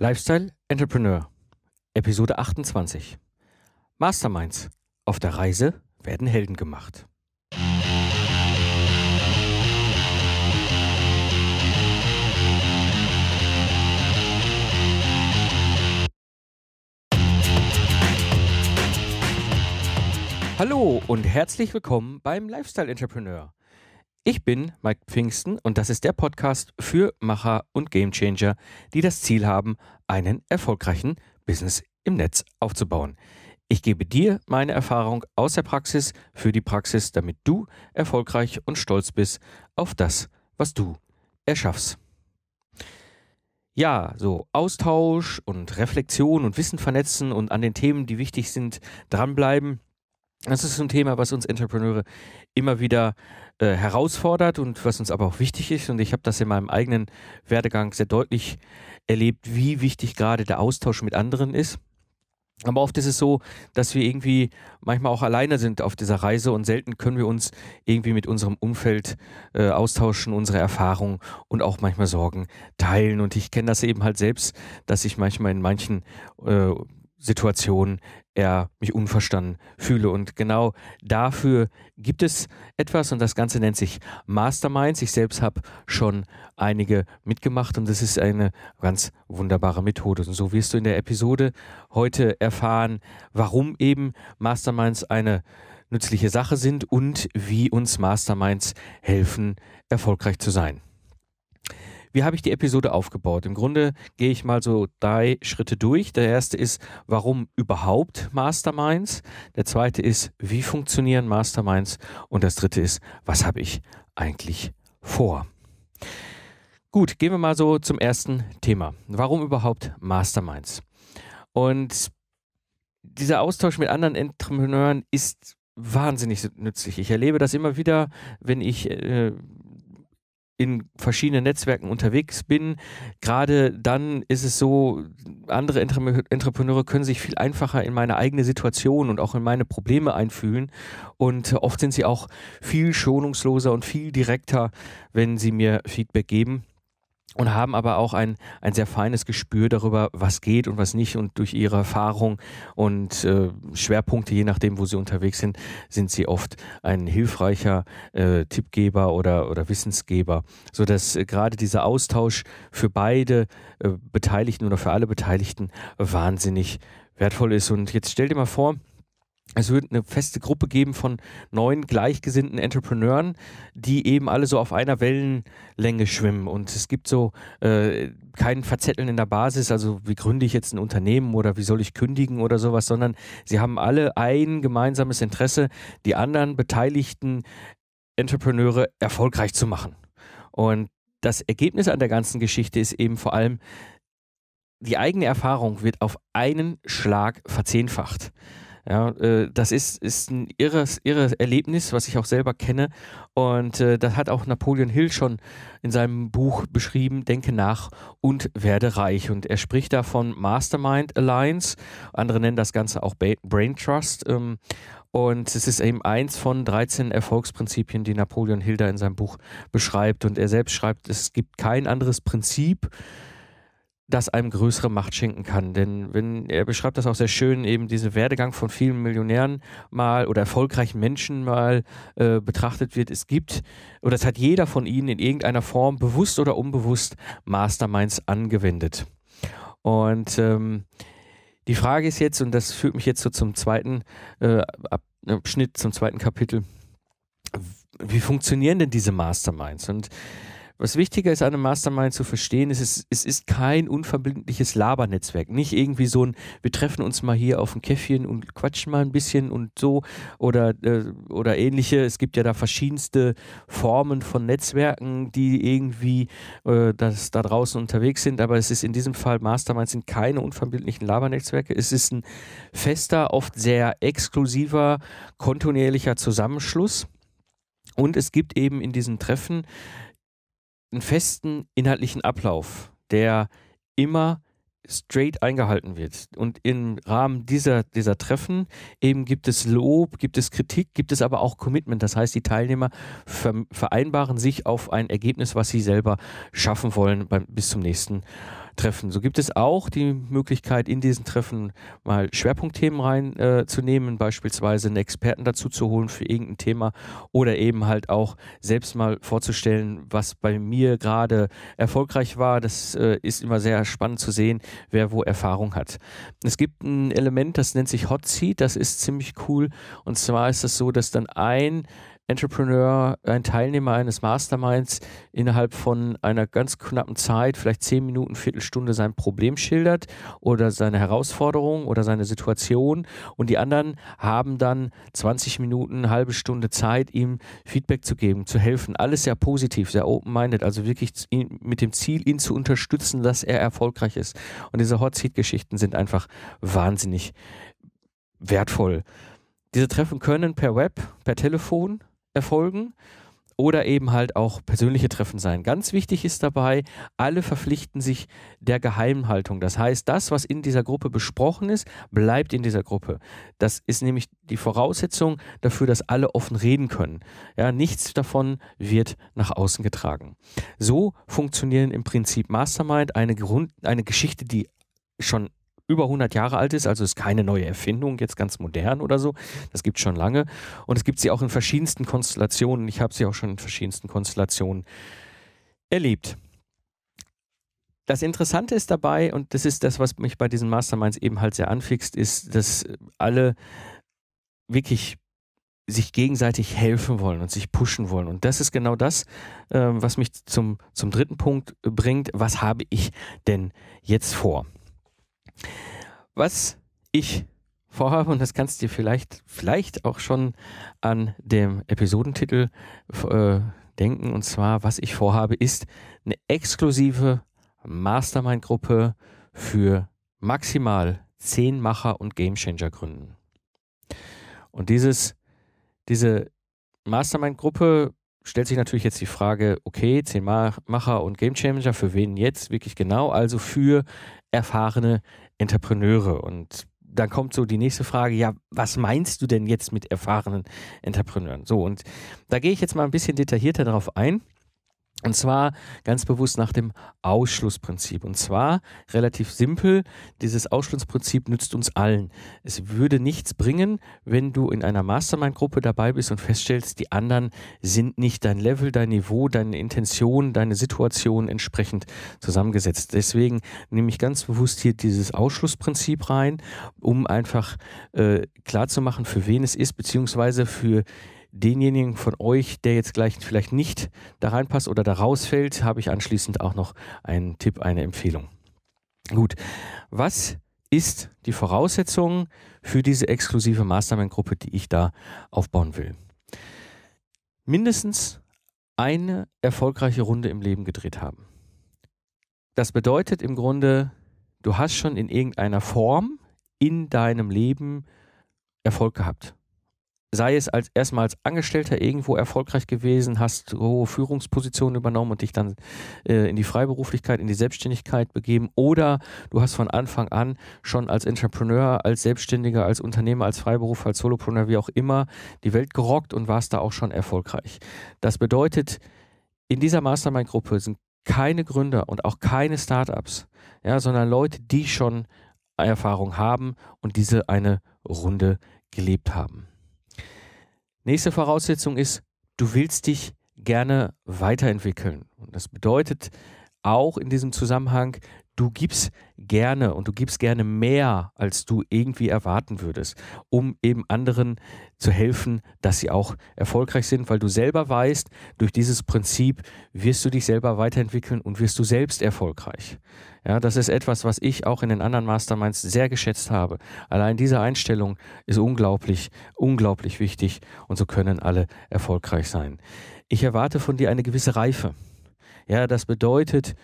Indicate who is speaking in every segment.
Speaker 1: Lifestyle Entrepreneur, Episode 28. Masterminds. Auf der Reise werden Helden gemacht. Hallo und herzlich willkommen beim Lifestyle Entrepreneur. Ich bin Mike Pfingsten und das ist der Podcast für Macher und Gamechanger, die das Ziel haben, einen erfolgreichen Business im Netz aufzubauen. Ich gebe dir meine Erfahrung aus der Praxis für die Praxis, damit du erfolgreich und stolz bist auf das, was du erschaffst. Ja, so Austausch und Reflexion und Wissen vernetzen und an den Themen, die wichtig sind, dranbleiben. Das ist ein Thema, was uns Entrepreneure immer wieder äh, herausfordert und was uns aber auch wichtig ist. Und ich habe das in meinem eigenen Werdegang sehr deutlich erlebt, wie wichtig gerade der Austausch mit anderen ist. Aber oft ist es so, dass wir irgendwie manchmal auch alleine sind auf dieser Reise und selten können wir uns irgendwie mit unserem Umfeld äh, austauschen, unsere Erfahrungen und auch manchmal Sorgen teilen. Und ich kenne das eben halt selbst, dass ich manchmal in manchen äh, Situationen er mich unverstanden fühle. Und genau dafür gibt es etwas und das Ganze nennt sich Masterminds. Ich selbst habe schon einige mitgemacht und das ist eine ganz wunderbare Methode. Und so wirst du in der Episode heute erfahren, warum eben Masterminds eine nützliche Sache sind und wie uns Masterminds helfen, erfolgreich zu sein. Wie habe ich die Episode aufgebaut? Im Grunde gehe ich mal so drei Schritte durch. Der erste ist, warum überhaupt Masterminds? Der zweite ist, wie funktionieren Masterminds? Und das dritte ist, was habe ich eigentlich vor? Gut, gehen wir mal so zum ersten Thema. Warum überhaupt Masterminds? Und dieser Austausch mit anderen Entrepreneuren ist wahnsinnig nützlich. Ich erlebe das immer wieder, wenn ich äh, in verschiedenen Netzwerken unterwegs bin. Gerade dann ist es so, andere Entrepreneure können sich viel einfacher in meine eigene Situation und auch in meine Probleme einfühlen. Und oft sind sie auch viel schonungsloser und viel direkter, wenn sie mir Feedback geben und haben aber auch ein, ein sehr feines Gespür darüber, was geht und was nicht. Und durch ihre Erfahrung und äh, Schwerpunkte, je nachdem, wo sie unterwegs sind, sind sie oft ein hilfreicher äh, Tippgeber oder, oder Wissensgeber, sodass äh, gerade dieser Austausch für beide äh, Beteiligten oder für alle Beteiligten wahnsinnig wertvoll ist. Und jetzt stell dir mal vor, es wird eine feste Gruppe geben von neun gleichgesinnten Entrepreneuren, die eben alle so auf einer Wellenlänge schwimmen. Und es gibt so äh, kein Verzetteln in der Basis, also wie gründe ich jetzt ein Unternehmen oder wie soll ich kündigen oder sowas, sondern sie haben alle ein gemeinsames Interesse, die anderen beteiligten Entrepreneure erfolgreich zu machen. Und das Ergebnis an der ganzen Geschichte ist eben vor allem, die eigene Erfahrung wird auf einen Schlag verzehnfacht. Ja, äh, das ist, ist ein irres, irres Erlebnis, was ich auch selber kenne. Und äh, das hat auch Napoleon Hill schon in seinem Buch beschrieben, Denke nach und werde reich. Und er spricht da von Mastermind Alliance. Andere nennen das Ganze auch Brain Trust. Ähm, und es ist eben eins von 13 Erfolgsprinzipien, die Napoleon Hill da in seinem Buch beschreibt. Und er selbst schreibt, es gibt kein anderes Prinzip, das einem größere Macht schenken kann. Denn wenn er beschreibt das auch sehr schön, eben diese Werdegang von vielen Millionären mal oder erfolgreichen Menschen mal äh, betrachtet wird. Es gibt, oder es hat jeder von ihnen in irgendeiner Form, bewusst oder unbewusst, Masterminds angewendet. Und ähm, die Frage ist jetzt, und das führt mich jetzt so zum zweiten äh, Abschnitt, zum zweiten Kapitel, wie funktionieren denn diese Masterminds? Und was wichtiger ist, einem Mastermind zu verstehen, ist, es, es ist kein unverbindliches Labernetzwerk. Nicht irgendwie so ein, wir treffen uns mal hier auf ein Käffchen und quatschen mal ein bisschen und so oder, äh, oder ähnliche. Es gibt ja da verschiedenste Formen von Netzwerken, die irgendwie äh, das, da draußen unterwegs sind. Aber es ist in diesem Fall, Masterminds sind keine unverbindlichen Labernetzwerke. Es ist ein fester, oft sehr exklusiver, kontinuierlicher Zusammenschluss. Und es gibt eben in diesen Treffen einen festen inhaltlichen Ablauf, der immer straight eingehalten wird. Und im Rahmen dieser, dieser Treffen eben gibt es Lob, gibt es Kritik, gibt es aber auch Commitment. Das heißt, die Teilnehmer vereinbaren sich auf ein Ergebnis, was sie selber schaffen wollen beim, bis zum nächsten Treffen. So gibt es auch die Möglichkeit, in diesen Treffen mal Schwerpunktthemen reinzunehmen, äh, beispielsweise einen Experten dazu zu holen für irgendein Thema oder eben halt auch selbst mal vorzustellen, was bei mir gerade erfolgreich war. Das äh, ist immer sehr spannend zu sehen, wer wo Erfahrung hat. Es gibt ein Element, das nennt sich Hot Seat, das ist ziemlich cool. Und zwar ist es so, dass dann ein Entrepreneur, ein Teilnehmer eines Masterminds innerhalb von einer ganz knappen Zeit, vielleicht zehn Minuten, Viertelstunde sein Problem schildert oder seine Herausforderung oder seine Situation und die anderen haben dann 20 Minuten, halbe Stunde Zeit, ihm Feedback zu geben, zu helfen. Alles sehr positiv, sehr open-minded, also wirklich mit dem Ziel, ihn zu unterstützen, dass er erfolgreich ist. Und diese Hot Seat-Geschichten sind einfach wahnsinnig wertvoll. Diese Treffen können per Web, per Telefon, erfolgen oder eben halt auch persönliche Treffen sein. Ganz wichtig ist dabei, alle verpflichten sich der Geheimhaltung. Das heißt, das, was in dieser Gruppe besprochen ist, bleibt in dieser Gruppe. Das ist nämlich die Voraussetzung dafür, dass alle offen reden können. Ja, nichts davon wird nach außen getragen. So funktionieren im Prinzip Mastermind, eine, Grund, eine Geschichte, die schon über 100 Jahre alt ist, also ist keine neue Erfindung, jetzt ganz modern oder so. Das gibt es schon lange. Und es gibt sie auch in verschiedensten Konstellationen. Ich habe sie auch schon in verschiedensten Konstellationen erlebt. Das Interessante ist dabei, und das ist das, was mich bei diesen Masterminds eben halt sehr anfixt, ist, dass alle wirklich sich gegenseitig helfen wollen und sich pushen wollen. Und das ist genau das, äh, was mich zum, zum dritten Punkt bringt. Was habe ich denn jetzt vor? Was ich vorhabe, und das kannst du dir vielleicht, vielleicht auch schon an dem Episodentitel äh, denken, und zwar, was ich vorhabe, ist eine exklusive Mastermind-Gruppe für maximal zehn Macher und Gamechanger gründen. Und dieses, diese Mastermind-Gruppe stellt sich natürlich jetzt die Frage, okay, zehn Macher und Gamechanger, für wen jetzt wirklich genau? Also für erfahrene Entrepreneure. Und dann kommt so die nächste Frage, ja, was meinst du denn jetzt mit erfahrenen Entrepreneuren? So, und da gehe ich jetzt mal ein bisschen detaillierter darauf ein. Und zwar ganz bewusst nach dem Ausschlussprinzip. Und zwar relativ simpel, dieses Ausschlussprinzip nützt uns allen. Es würde nichts bringen, wenn du in einer Mastermind-Gruppe dabei bist und feststellst, die anderen sind nicht dein Level, dein Niveau, deine Intention, deine Situation entsprechend zusammengesetzt. Deswegen nehme ich ganz bewusst hier dieses Ausschlussprinzip rein, um einfach äh, klarzumachen, für wen es ist, beziehungsweise für denjenigen von euch, der jetzt gleich vielleicht nicht da reinpasst oder da rausfällt, habe ich anschließend auch noch einen Tipp, eine Empfehlung. Gut, was ist die Voraussetzung für diese exklusive Mastermind-Gruppe, die ich da aufbauen will? Mindestens eine erfolgreiche Runde im Leben gedreht haben. Das bedeutet im Grunde, du hast schon in irgendeiner Form in deinem Leben Erfolg gehabt sei es als erstmal als Angestellter irgendwo erfolgreich gewesen, hast hohe Führungspositionen übernommen und dich dann äh, in die Freiberuflichkeit, in die Selbstständigkeit begeben oder du hast von Anfang an schon als Entrepreneur, als Selbstständiger, als Unternehmer, als Freiberuf, als Solopreneur, wie auch immer, die Welt gerockt und warst da auch schon erfolgreich. Das bedeutet, in dieser Mastermind-Gruppe sind keine Gründer und auch keine Startups, ja, sondern Leute, die schon Erfahrung haben und diese eine Runde gelebt haben. Nächste Voraussetzung ist, du willst dich gerne weiterentwickeln. Und das bedeutet auch in diesem Zusammenhang, du gibst gerne und du gibst gerne mehr, als du irgendwie erwarten würdest, um eben anderen zu helfen, dass sie auch erfolgreich sind, weil du selber weißt, durch dieses Prinzip wirst du dich selber weiterentwickeln und wirst du selbst erfolgreich. Ja, das ist etwas, was ich auch in den anderen Masterminds sehr geschätzt habe. Allein diese Einstellung ist unglaublich, unglaublich wichtig und so können alle erfolgreich sein. Ich erwarte von dir eine gewisse Reife. Ja, das bedeutet,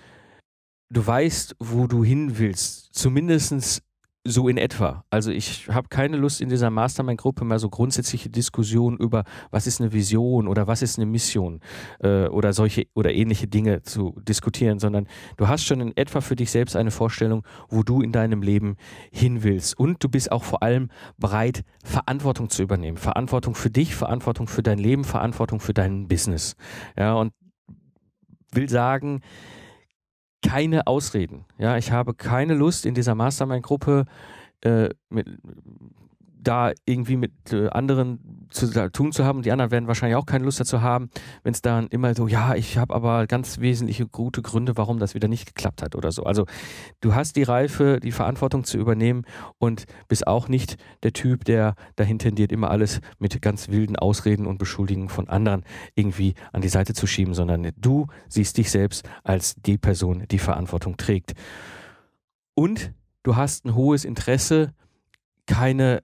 Speaker 1: du weißt, wo du hin willst. Zumindest so in etwa. Also ich habe keine Lust in dieser Mastermind-Gruppe mehr so grundsätzliche Diskussionen über, was ist eine Vision oder was ist eine Mission äh, oder solche oder ähnliche Dinge zu diskutieren, sondern du hast schon in etwa für dich selbst eine Vorstellung, wo du in deinem Leben hin willst. Und du bist auch vor allem bereit, Verantwortung zu übernehmen. Verantwortung für dich, Verantwortung für dein Leben, Verantwortung für dein Business. Ja, und will sagen, keine Ausreden. Ja, ich habe keine Lust in dieser Mastermind-Gruppe äh, mit, da irgendwie mit äh, anderen zu tun zu haben. Die anderen werden wahrscheinlich auch keine Lust dazu haben, wenn es dann immer so, ja, ich habe aber ganz wesentliche gute Gründe, warum das wieder nicht geklappt hat oder so. Also du hast die Reife, die Verantwortung zu übernehmen und bist auch nicht der Typ, der dahin tendiert, immer alles mit ganz wilden Ausreden und Beschuldigungen von anderen irgendwie an die Seite zu schieben, sondern du siehst dich selbst als die Person, die Verantwortung trägt. Und du hast ein hohes Interesse, keine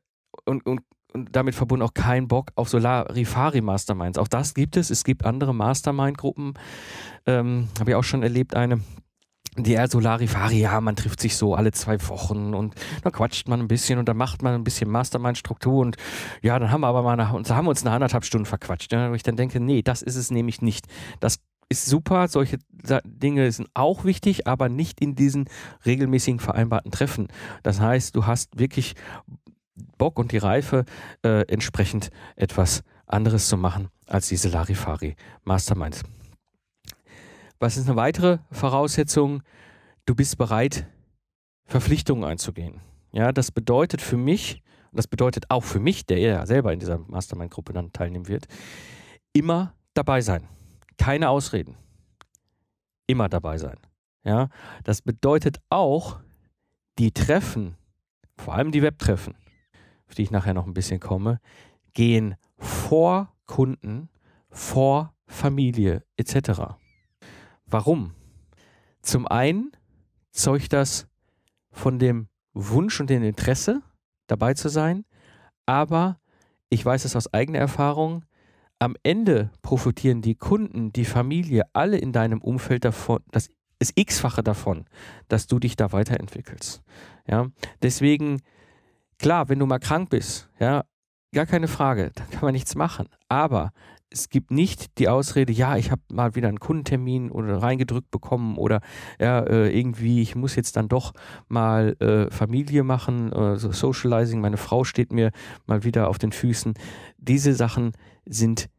Speaker 1: und, und, und damit verbunden auch kein Bock auf Solarifari Masterminds. Auch das gibt es. Es gibt andere Mastermind-Gruppen. Ähm, Habe ich auch schon erlebt, eine. Die eher Solarifari, ja, man trifft sich so alle zwei Wochen und dann quatscht man ein bisschen und dann macht man ein bisschen Mastermind-Struktur und ja, dann haben wir aber mal nach, haben uns eine anderthalb Stunden verquatscht. Ja, wo ich dann denke, nee, das ist es nämlich nicht. Das ist super, solche Dinge sind auch wichtig, aber nicht in diesen regelmäßigen vereinbarten Treffen. Das heißt, du hast wirklich Bock und die Reife, äh, entsprechend etwas anderes zu machen als diese Larifari Masterminds. Was ist eine weitere Voraussetzung? Du bist bereit, Verpflichtungen einzugehen. Ja, das bedeutet für mich, und das bedeutet auch für mich, der ja selber in dieser Mastermind-Gruppe dann teilnehmen wird, immer dabei sein. Keine Ausreden. Immer dabei sein. Ja, das bedeutet auch, die Treffen, vor allem die Webtreffen, auf die ich nachher noch ein bisschen komme, gehen vor Kunden, vor Familie etc. Warum? Zum einen zeugt das von dem Wunsch und dem Interesse, dabei zu sein, aber ich weiß es aus eigener Erfahrung, am Ende profitieren die Kunden, die Familie, alle in deinem Umfeld davon, das ist x-fache davon, dass du dich da weiterentwickelst. Ja, deswegen Klar, wenn du mal krank bist, ja, gar keine Frage, da kann man nichts machen. Aber es gibt nicht die Ausrede, ja, ich habe mal wieder einen Kundentermin oder reingedrückt bekommen oder ja, äh, irgendwie, ich muss jetzt dann doch mal äh, Familie machen, äh, so Socializing, meine Frau steht mir mal wieder auf den Füßen. Diese Sachen sind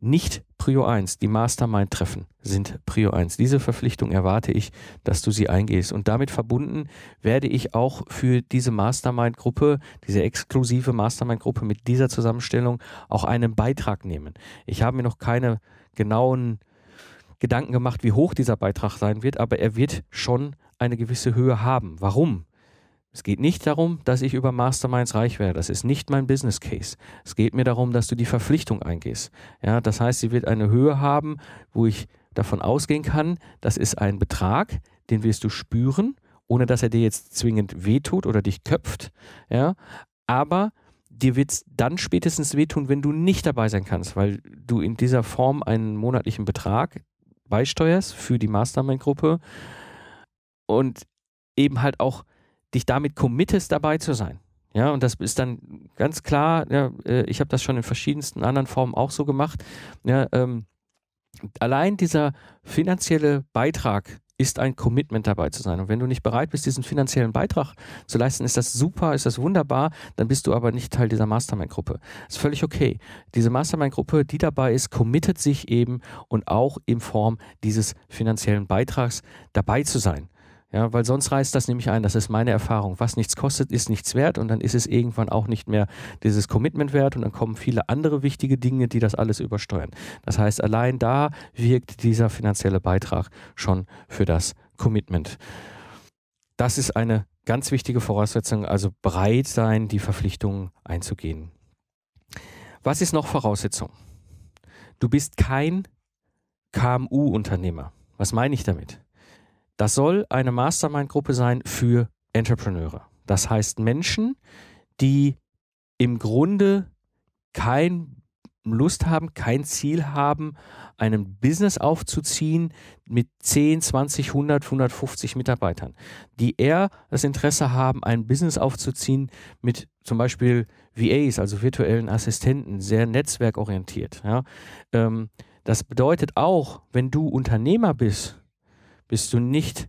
Speaker 1: nicht Prio 1, die Mastermind-Treffen sind Prio 1. Diese Verpflichtung erwarte ich, dass du sie eingehst. Und damit verbunden werde ich auch für diese Mastermind-Gruppe, diese exklusive Mastermind-Gruppe mit dieser Zusammenstellung auch einen Beitrag nehmen. Ich habe mir noch keine genauen Gedanken gemacht, wie hoch dieser Beitrag sein wird, aber er wird schon eine gewisse Höhe haben. Warum? Es geht nicht darum, dass ich über Masterminds reich werde. Das ist nicht mein Business Case. Es geht mir darum, dass du die Verpflichtung eingehst. Ja, das heißt, sie wird eine Höhe haben, wo ich davon ausgehen kann, das ist ein Betrag, den wirst du spüren, ohne dass er dir jetzt zwingend wehtut oder dich köpft. Ja, aber dir wird es dann spätestens wehtun, wenn du nicht dabei sein kannst, weil du in dieser Form einen monatlichen Betrag beisteuerst für die Mastermind-Gruppe und eben halt auch dich damit committest, dabei zu sein. Ja, und das ist dann ganz klar, ja, äh, ich habe das schon in verschiedensten anderen Formen auch so gemacht. Ja, ähm, allein dieser finanzielle Beitrag ist ein Commitment dabei zu sein. Und wenn du nicht bereit bist, diesen finanziellen Beitrag zu leisten, ist das super, ist das wunderbar, dann bist du aber nicht Teil dieser Mastermind-Gruppe. Ist völlig okay. Diese Mastermind-Gruppe, die dabei ist, committet sich eben und auch in Form dieses finanziellen Beitrags dabei zu sein. Ja, weil sonst reißt das nämlich ein, das ist meine Erfahrung. Was nichts kostet, ist nichts wert und dann ist es irgendwann auch nicht mehr dieses Commitment wert und dann kommen viele andere wichtige Dinge, die das alles übersteuern. Das heißt, allein da wirkt dieser finanzielle Beitrag schon für das Commitment. Das ist eine ganz wichtige Voraussetzung, also bereit sein, die Verpflichtungen einzugehen. Was ist noch Voraussetzung? Du bist kein KMU-Unternehmer. Was meine ich damit? Das soll eine Mastermind-Gruppe sein für Entrepreneure. Das heißt Menschen, die im Grunde kein Lust haben, kein Ziel haben, einen Business aufzuziehen mit 10, 20, 100, 150 Mitarbeitern, die eher das Interesse haben, ein Business aufzuziehen mit zum Beispiel VAs, also virtuellen Assistenten, sehr netzwerkorientiert. Ja. Ähm, das bedeutet auch, wenn du Unternehmer bist, bist du nicht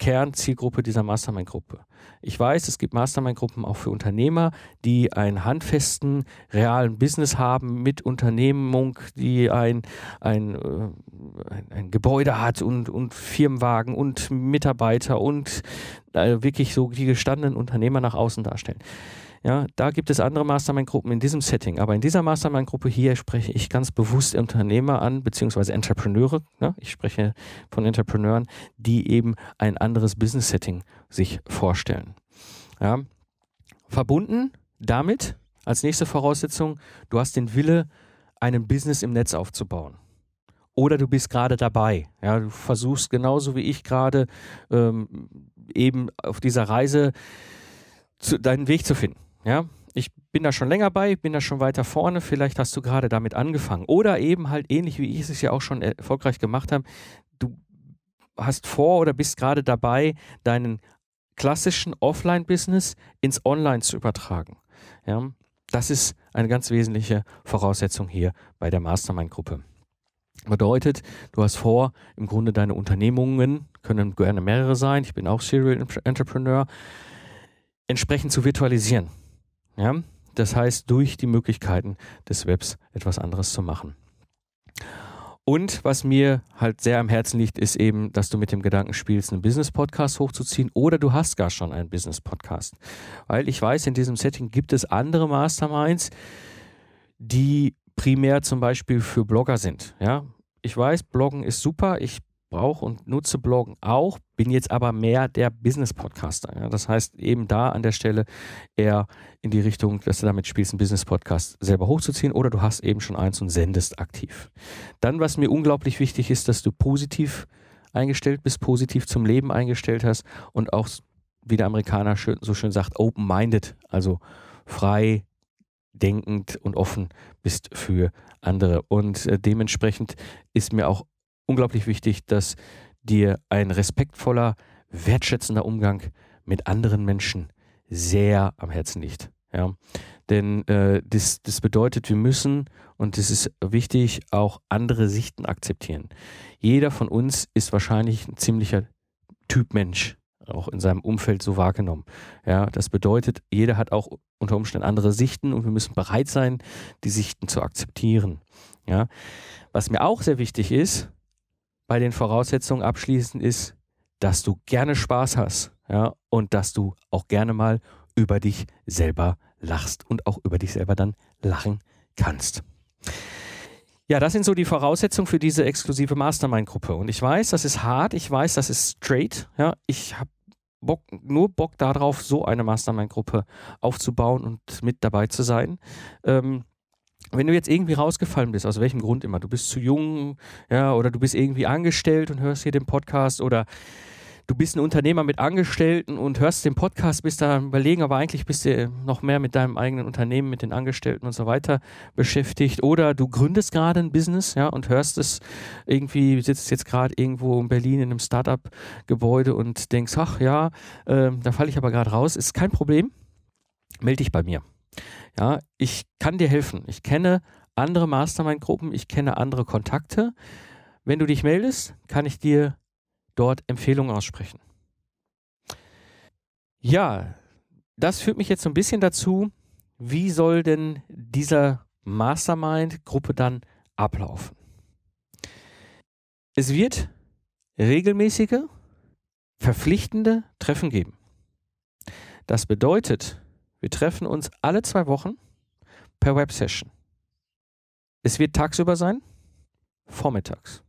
Speaker 1: Kernzielgruppe dieser Mastermind-Gruppe. Ich weiß, es gibt Mastermind-Gruppen auch für Unternehmer, die einen handfesten, realen Business haben mit Unternehmung, die ein, ein, äh, ein, ein Gebäude hat und, und Firmenwagen und Mitarbeiter und äh, wirklich so die gestandenen Unternehmer nach außen darstellen. Ja, da gibt es andere Mastermind-Gruppen in diesem Setting. Aber in dieser Mastermind-Gruppe hier spreche ich ganz bewusst Unternehmer an, beziehungsweise Entrepreneure. Ja, ich spreche von Entrepreneuren, die eben ein anderes Business-Setting sich vorstellen. Ja, verbunden damit als nächste Voraussetzung, du hast den Wille, einen Business im Netz aufzubauen. Oder du bist gerade dabei. Ja, du versuchst genauso wie ich gerade ähm, eben auf dieser Reise zu, deinen Weg zu finden. Ja, ich bin da schon länger bei, bin da schon weiter vorne, vielleicht hast du gerade damit angefangen. Oder eben halt ähnlich wie ich es ja auch schon erfolgreich gemacht habe, du hast vor oder bist gerade dabei, deinen klassischen Offline-Business ins Online zu übertragen. Ja, das ist eine ganz wesentliche Voraussetzung hier bei der Mastermind-Gruppe. Bedeutet, du hast vor, im Grunde deine Unternehmungen, können gerne mehrere sein, ich bin auch Serial Entrepreneur, entsprechend zu virtualisieren. Ja? Das heißt, durch die Möglichkeiten des Webs etwas anderes zu machen. Und was mir halt sehr am Herzen liegt, ist eben, dass du mit dem Gedanken spielst, einen Business-Podcast hochzuziehen oder du hast gar schon einen Business-Podcast. Weil ich weiß, in diesem Setting gibt es andere Masterminds, die primär zum Beispiel für Blogger sind. Ja, ich weiß, Bloggen ist super. Ich brauche und nutze Bloggen auch, bin jetzt aber mehr der Business-Podcaster. Ja? Das heißt, eben da an der Stelle eher in die Richtung, dass du damit spielst, einen Business-Podcast selber hochzuziehen oder du hast eben schon eins und sendest aktiv. Dann, was mir unglaublich wichtig ist, dass du positiv eingestellt bist, positiv zum Leben eingestellt hast und auch, wie der Amerikaner schön, so schön sagt, open-minded, also frei, denkend und offen bist für andere. Und äh, dementsprechend ist mir auch unglaublich wichtig, dass dir ein respektvoller, wertschätzender Umgang mit anderen Menschen sehr am Herzen liegt. Ja, denn äh, das, das bedeutet, wir müssen, und das ist wichtig, auch andere Sichten akzeptieren. Jeder von uns ist wahrscheinlich ein ziemlicher Typ Mensch, auch in seinem Umfeld so wahrgenommen. Ja, das bedeutet, jeder hat auch unter Umständen andere Sichten und wir müssen bereit sein, die Sichten zu akzeptieren. Ja, was mir auch sehr wichtig ist, bei den Voraussetzungen abschließend ist, dass du gerne Spaß hast, ja, und dass du auch gerne mal über dich selber lachst und auch über dich selber dann lachen kannst. Ja, das sind so die Voraussetzungen für diese exklusive Mastermind-Gruppe. Und ich weiß, das ist hart, ich weiß, das ist straight. Ja, ich habe Bock, nur Bock darauf, so eine Mastermind-Gruppe aufzubauen und mit dabei zu sein. Ähm, wenn du jetzt irgendwie rausgefallen bist, aus welchem Grund immer, du bist zu jung, ja, oder du bist irgendwie angestellt und hörst hier den Podcast oder du bist ein Unternehmer mit Angestellten und hörst den Podcast, bist da überlegen, aber eigentlich bist du noch mehr mit deinem eigenen Unternehmen, mit den Angestellten und so weiter beschäftigt. Oder du gründest gerade ein Business, ja, und hörst es irgendwie, sitzt jetzt gerade irgendwo in Berlin in einem Startup-Gebäude und denkst, ach ja, äh, da falle ich aber gerade raus. Ist kein Problem. Melde dich bei mir. Ja, ich kann dir helfen. Ich kenne andere Mastermind-Gruppen, ich kenne andere Kontakte. Wenn du dich meldest, kann ich dir dort Empfehlungen aussprechen. Ja, das führt mich jetzt so ein bisschen dazu, wie soll denn dieser Mastermind-Gruppe dann ablaufen? Es wird regelmäßige, verpflichtende Treffen geben. Das bedeutet, wir treffen uns alle zwei Wochen per Websession. Es wird tagsüber sein, vormittags.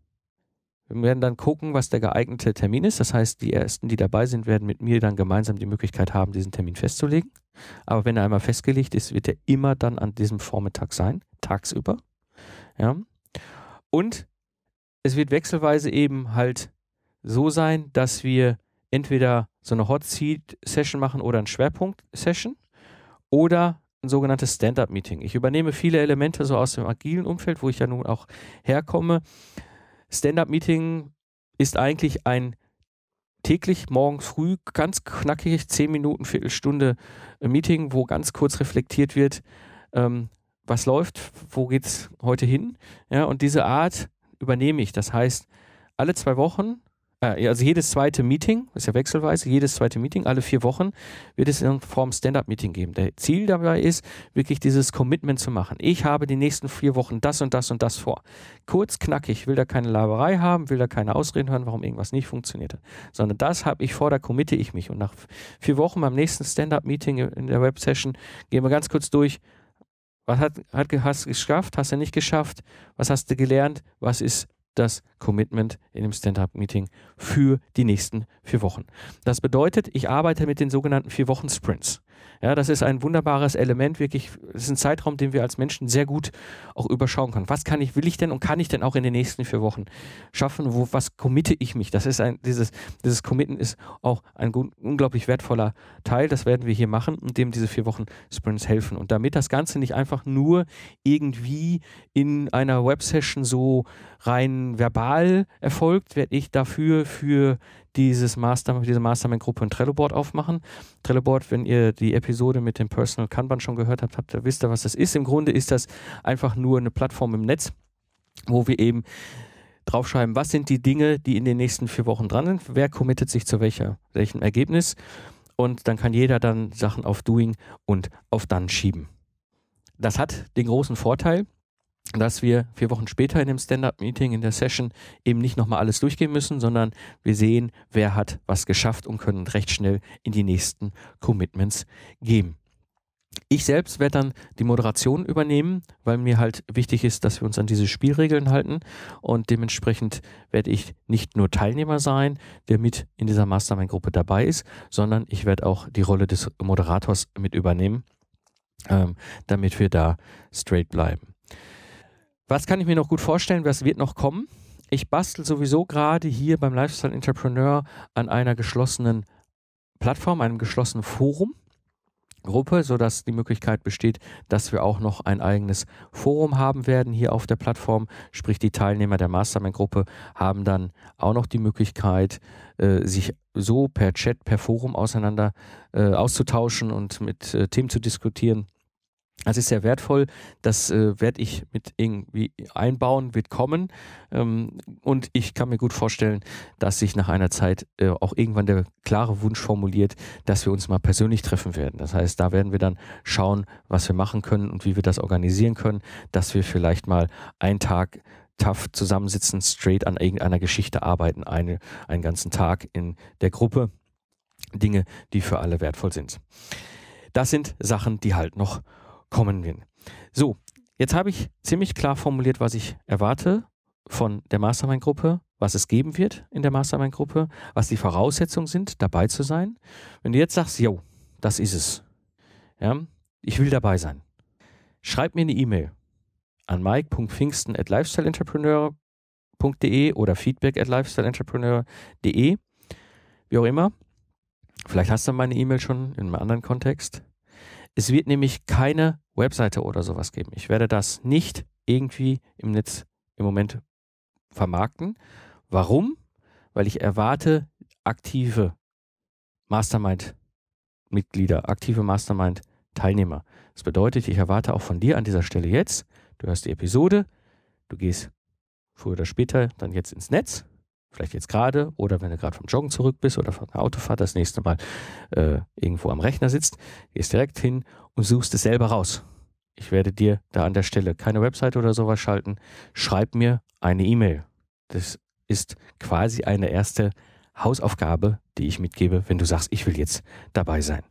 Speaker 1: Wir werden dann gucken, was der geeignete Termin ist. Das heißt, die Ersten, die dabei sind, werden mit mir dann gemeinsam die Möglichkeit haben, diesen Termin festzulegen. Aber wenn er einmal festgelegt ist, wird er immer dann an diesem Vormittag sein, tagsüber. Ja. Und es wird wechselweise eben halt so sein, dass wir entweder so eine Hot Seat Session machen oder ein Schwerpunkt Session oder ein sogenanntes Stand-up-Meeting. Ich übernehme viele Elemente so aus dem agilen Umfeld, wo ich ja nun auch herkomme. Stand-up-Meeting ist eigentlich ein täglich morgens früh ganz knackig, zehn Minuten, Viertelstunde äh, Meeting, wo ganz kurz reflektiert wird, ähm, was läuft, wo geht es heute hin. Ja, und diese Art übernehme ich. Das heißt, alle zwei Wochen also jedes zweite Meeting, ist ja wechselweise, jedes zweite Meeting, alle vier Wochen, wird es in Form Stand-up-Meeting geben. Der Ziel dabei ist, wirklich dieses Commitment zu machen. Ich habe die nächsten vier Wochen das und das und das vor. Kurz, knackig, will da keine Laberei haben, will da keine Ausreden hören, warum irgendwas nicht funktioniert hat, sondern das habe ich vor, da committe ich mich. Und nach vier Wochen beim nächsten Stand-up-Meeting in der Web-Session gehen wir ganz kurz durch, was hat, hat, hast du geschafft? Hast du nicht geschafft? Was hast du gelernt? Was ist das Commitment in dem Stand-up-Meeting für die nächsten vier Wochen. Das bedeutet, ich arbeite mit den sogenannten vier Wochen Sprints. Ja, das ist ein wunderbares Element, wirklich, das ist ein Zeitraum, den wir als Menschen sehr gut auch überschauen können. Was kann ich, will ich denn und kann ich denn auch in den nächsten vier Wochen schaffen? Wo, was committe ich mich? Das ist ein, dieses, dieses Committen ist auch ein unglaublich wertvoller Teil. Das werden wir hier machen und dem diese vier Wochen Sprints helfen. Und damit das Ganze nicht einfach nur irgendwie in einer Web-Session so rein verbal erfolgt, werde ich dafür für dieses Master, diese Mastermind-Gruppe ein Trello-Board aufmachen. Trello-Board, wenn ihr die Episode mit dem Personal Kanban schon gehört habt, habt ihr, wisst ihr, was das ist. Im Grunde ist das einfach nur eine Plattform im Netz, wo wir eben draufschreiben, was sind die Dinge, die in den nächsten vier Wochen dran sind, wer committet sich zu welcher, welchem Ergebnis und dann kann jeder dann Sachen auf Doing und auf Done schieben. Das hat den großen Vorteil, dass wir vier Wochen später in dem Stand-up-Meeting, in der Session eben nicht nochmal alles durchgehen müssen, sondern wir sehen, wer hat was geschafft und können recht schnell in die nächsten Commitments gehen. Ich selbst werde dann die Moderation übernehmen, weil mir halt wichtig ist, dass wir uns an diese Spielregeln halten und dementsprechend werde ich nicht nur Teilnehmer sein, der mit in dieser Mastermind-Gruppe dabei ist, sondern ich werde auch die Rolle des Moderators mit übernehmen, ähm, damit wir da straight bleiben. Was kann ich mir noch gut vorstellen? Was wird noch kommen? Ich bastel sowieso gerade hier beim Lifestyle Entrepreneur an einer geschlossenen Plattform, einem geschlossenen Forum. Gruppe, sodass die Möglichkeit besteht, dass wir auch noch ein eigenes Forum haben werden hier auf der Plattform. Sprich, die Teilnehmer der Mastermind-Gruppe haben dann auch noch die Möglichkeit, äh, sich so per Chat, per Forum auseinander äh, auszutauschen und mit äh, Themen zu diskutieren das ist sehr wertvoll. Das äh, werde ich mit irgendwie einbauen, wird kommen. Ähm, und ich kann mir gut vorstellen, dass sich nach einer Zeit äh, auch irgendwann der klare Wunsch formuliert, dass wir uns mal persönlich treffen werden. Das heißt, da werden wir dann schauen, was wir machen können und wie wir das organisieren können, dass wir vielleicht mal einen Tag tough zusammensitzen, straight an irgendeiner Geschichte arbeiten, eine, einen ganzen Tag in der Gruppe. Dinge, die für alle wertvoll sind. Das sind Sachen, die halt noch kommen will. So, jetzt habe ich ziemlich klar formuliert, was ich erwarte von der Mastermind-Gruppe, was es geben wird in der Mastermind-Gruppe, was die Voraussetzungen sind, dabei zu sein. Wenn du jetzt sagst, yo, das ist es, ja, ich will dabei sein, schreib mir eine E-Mail an mike.pfingsten at lifestyleentrepreneur.de oder feedback at lifestyleentrepreneur.de, wie auch immer. Vielleicht hast du meine E-Mail schon in einem anderen Kontext. Es wird nämlich keine Webseite oder sowas geben. Ich werde das nicht irgendwie im Netz im Moment vermarkten. Warum? Weil ich erwarte aktive Mastermind-Mitglieder, aktive Mastermind-Teilnehmer. Das bedeutet, ich erwarte auch von dir an dieser Stelle jetzt, du hörst die Episode, du gehst früher oder später dann jetzt ins Netz, vielleicht jetzt gerade oder wenn du gerade vom Joggen zurück bist oder von der Autofahrt das nächste Mal äh, irgendwo am Rechner sitzt, gehst direkt hin und suchst es selber raus. Ich werde dir da an der Stelle keine Website oder sowas schalten. Schreib mir eine E-Mail. Das ist quasi eine erste Hausaufgabe, die ich mitgebe, wenn du sagst, ich will jetzt dabei sein.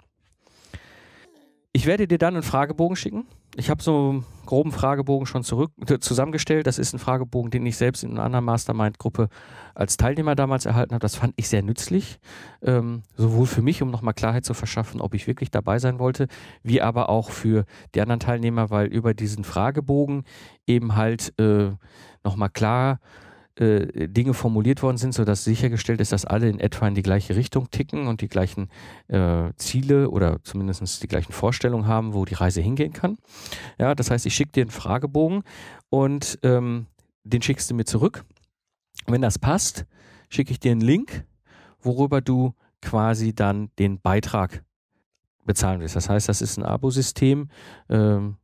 Speaker 1: Ich werde dir dann einen Fragebogen schicken. Ich habe so einen groben Fragebogen schon zurück, zusammengestellt. Das ist ein Fragebogen, den ich selbst in einer anderen Mastermind-Gruppe als Teilnehmer damals erhalten habe. Das fand ich sehr nützlich, ähm, sowohl für mich, um nochmal Klarheit zu verschaffen, ob ich wirklich dabei sein wollte, wie aber auch für die anderen Teilnehmer, weil über diesen Fragebogen eben halt äh, nochmal klar äh, Dinge formuliert worden sind, sodass sichergestellt ist, dass alle in etwa in die gleiche Richtung ticken und die gleichen äh, Ziele oder zumindest die gleichen Vorstellungen haben, wo die Reise hingehen kann. Ja, das heißt, ich schicke dir einen Fragebogen und ähm, den schickst du mir zurück. Wenn das passt, schicke ich dir einen Link, worüber du quasi dann den Beitrag bezahlen willst. Das heißt, das ist ein Abosystem. Ähm,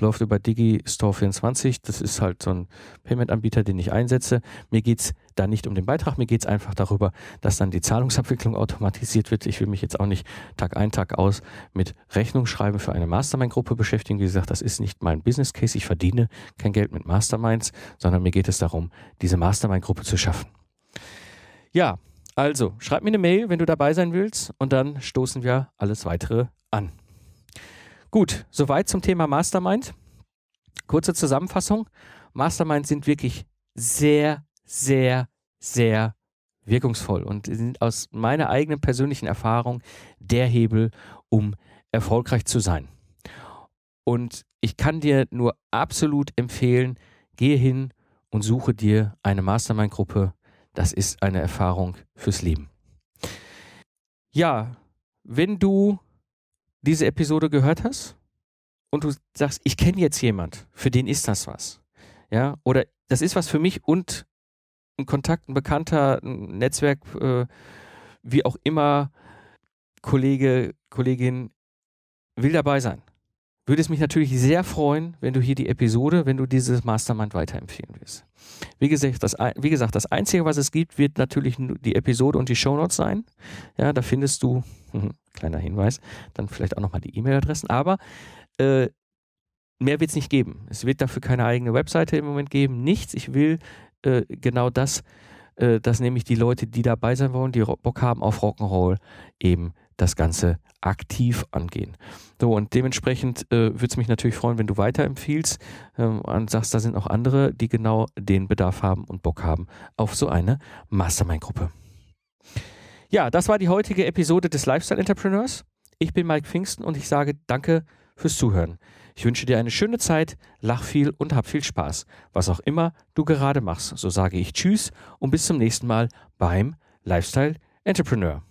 Speaker 1: läuft über Digistore24. Das ist halt so ein Payment-Anbieter, den ich einsetze. Mir geht es da nicht um den Beitrag, mir geht es einfach darüber, dass dann die Zahlungsabwicklung automatisiert wird. Ich will mich jetzt auch nicht Tag ein, Tag aus mit Rechnungsschreiben für eine Mastermind-Gruppe beschäftigen. Wie gesagt, das ist nicht mein Business Case. Ich verdiene kein Geld mit Masterminds, sondern mir geht es darum, diese Mastermind-Gruppe zu schaffen. Ja, also schreib mir eine Mail, wenn du dabei sein willst und dann stoßen wir alles weitere an. Gut, soweit zum Thema Mastermind. Kurze Zusammenfassung. Mastermind sind wirklich sehr, sehr, sehr wirkungsvoll und sind aus meiner eigenen persönlichen Erfahrung der Hebel, um erfolgreich zu sein. Und ich kann dir nur absolut empfehlen, gehe hin und suche dir eine Mastermind-Gruppe. Das ist eine Erfahrung fürs Leben. Ja, wenn du diese Episode gehört hast und du sagst, ich kenne jetzt jemand, für den ist das was. Ja, oder das ist was für mich und ein Kontakt, ein Bekannter, ein Netzwerk, äh, wie auch immer, Kollege, Kollegin will dabei sein. Würde es mich natürlich sehr freuen, wenn du hier die Episode, wenn du dieses Mastermind weiterempfehlen willst. Wie gesagt, das, wie gesagt, das Einzige, was es gibt, wird natürlich die Episode und die Shownotes sein. Ja, da findest du, kleiner Hinweis, dann vielleicht auch nochmal die E-Mail-Adressen. Aber äh, mehr wird es nicht geben. Es wird dafür keine eigene Webseite im Moment geben. Nichts. Ich will äh, genau das, äh, dass nämlich die Leute, die dabei sein wollen, die Bock haben auf Rock'n'Roll, eben das Ganze aktiv angehen. So, und dementsprechend äh, würde es mich natürlich freuen, wenn du weiterempfiehlst ähm, und sagst, da sind auch andere, die genau den Bedarf haben und Bock haben auf so eine Mastermind-Gruppe. Ja, das war die heutige Episode des Lifestyle Entrepreneurs. Ich bin Mike Pfingsten und ich sage danke fürs Zuhören. Ich wünsche dir eine schöne Zeit, lach viel und hab viel Spaß. Was auch immer du gerade machst, so sage ich Tschüss und bis zum nächsten Mal beim Lifestyle Entrepreneur.